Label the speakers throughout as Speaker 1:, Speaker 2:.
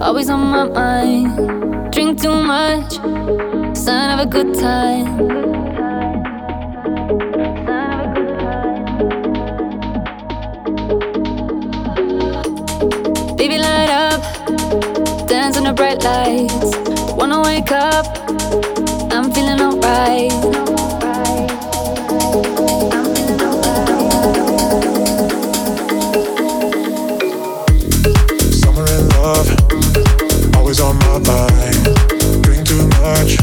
Speaker 1: always on my mind. Drink too much, sign of a good time. Baby, light up, dance in the bright lights. Wanna wake up, I'm feeling alright.
Speaker 2: On my mind. Drink too much,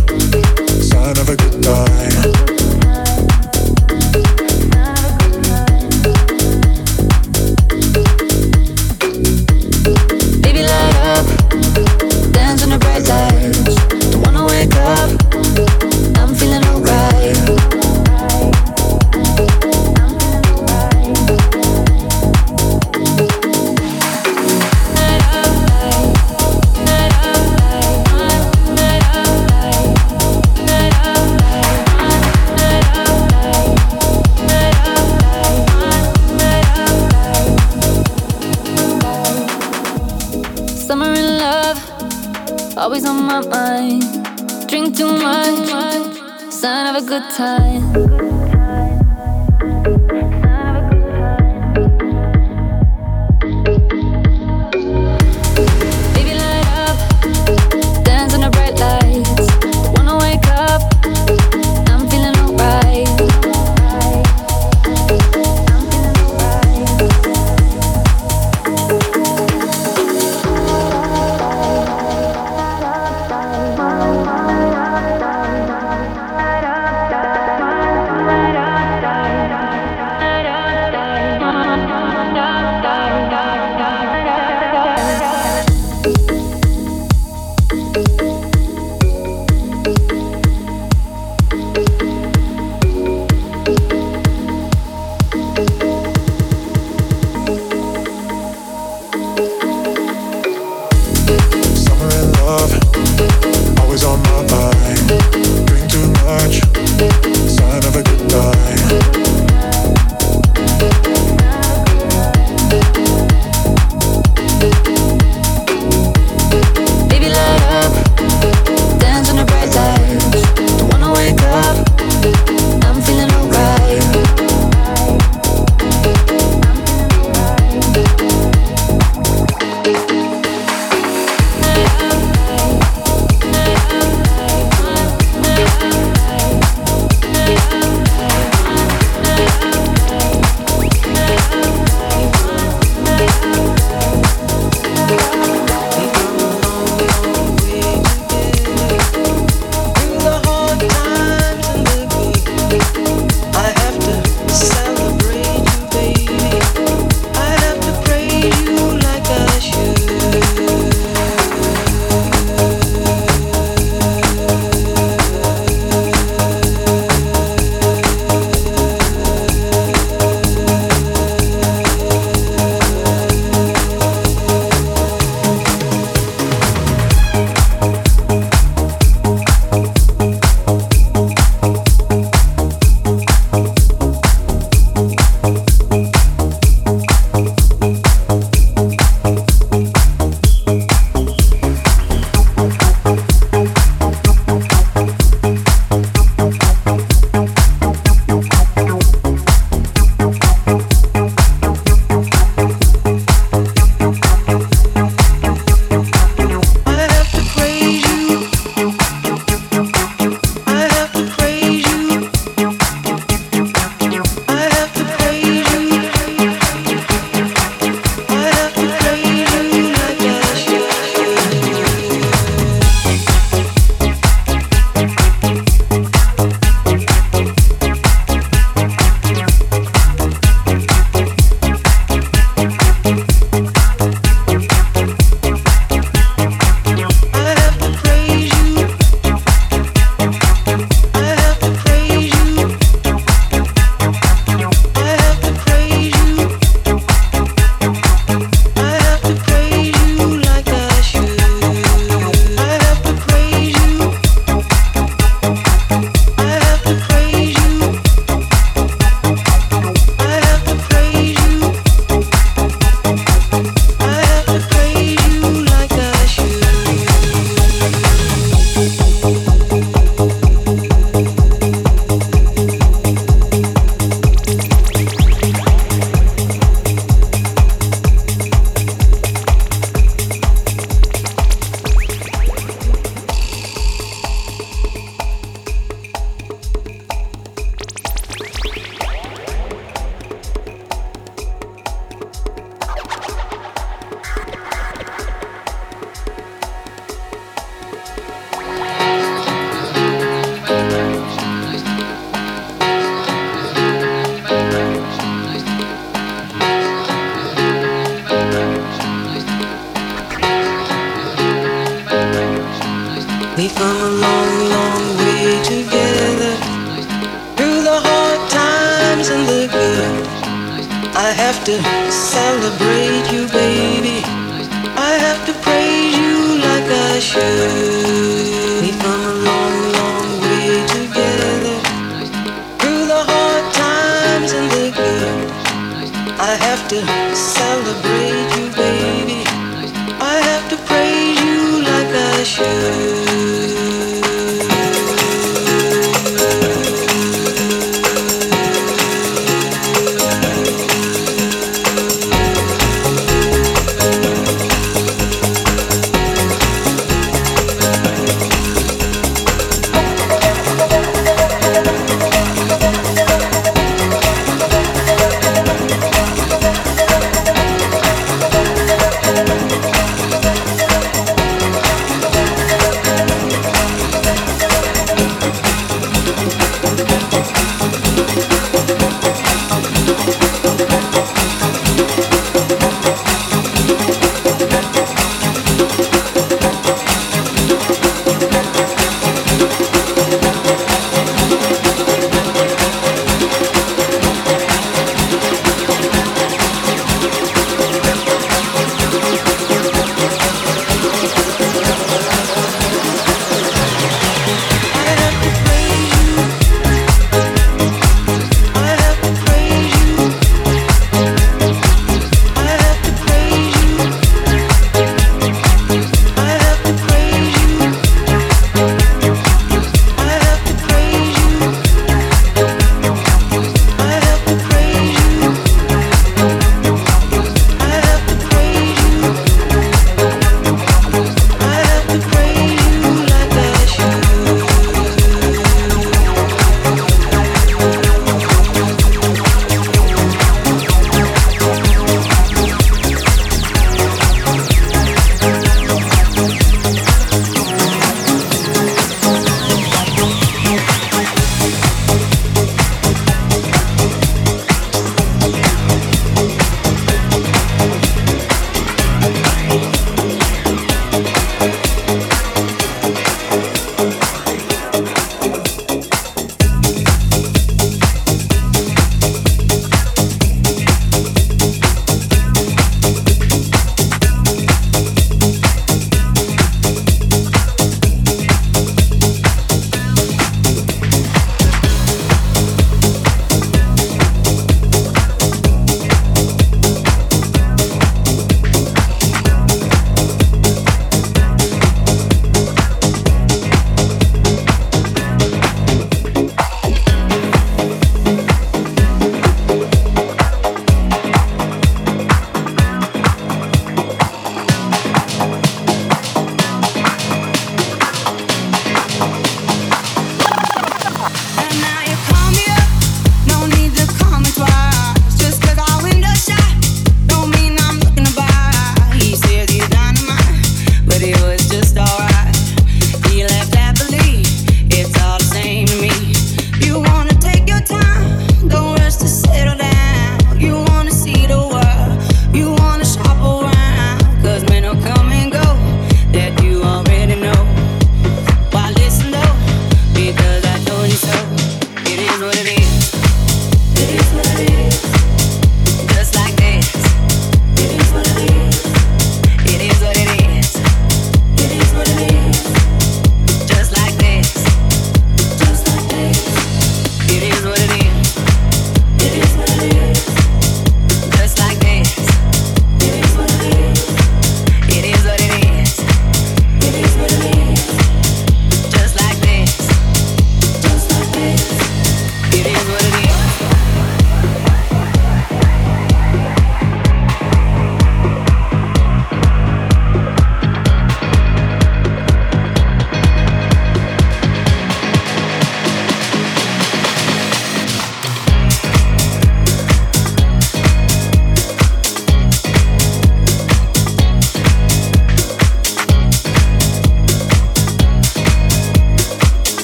Speaker 2: sign of a good time.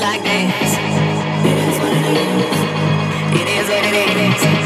Speaker 3: Like this. It is what it is. It is what it is.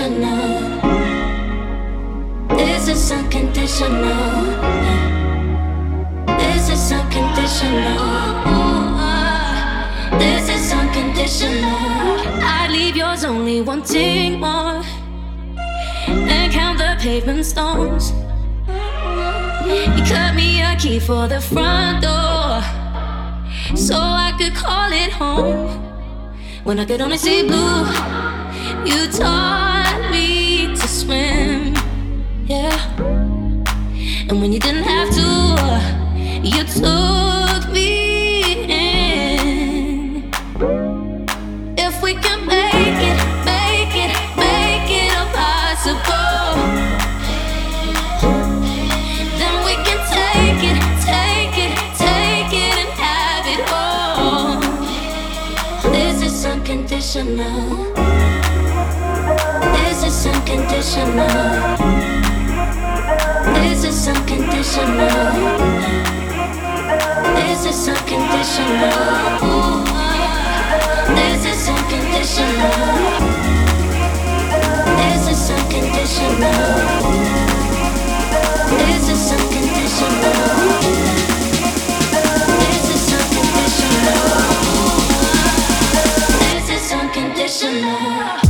Speaker 3: unconditional. This is unconditional. This is
Speaker 1: unconditional. This is unconditional. I leave yours only wanting more. And count the paving stones. You cut me a key for the front door. So I could call it home. When I get only see blue, you talk. Yeah. And when you didn't have to, you took me in. If we can make it, make it, make it impossible, then we can take it, take it, take it and have it all. This is unconditional unconditional. This is unconditional. This is unconditional. This is unconditional. This is unconditional. This is unconditional.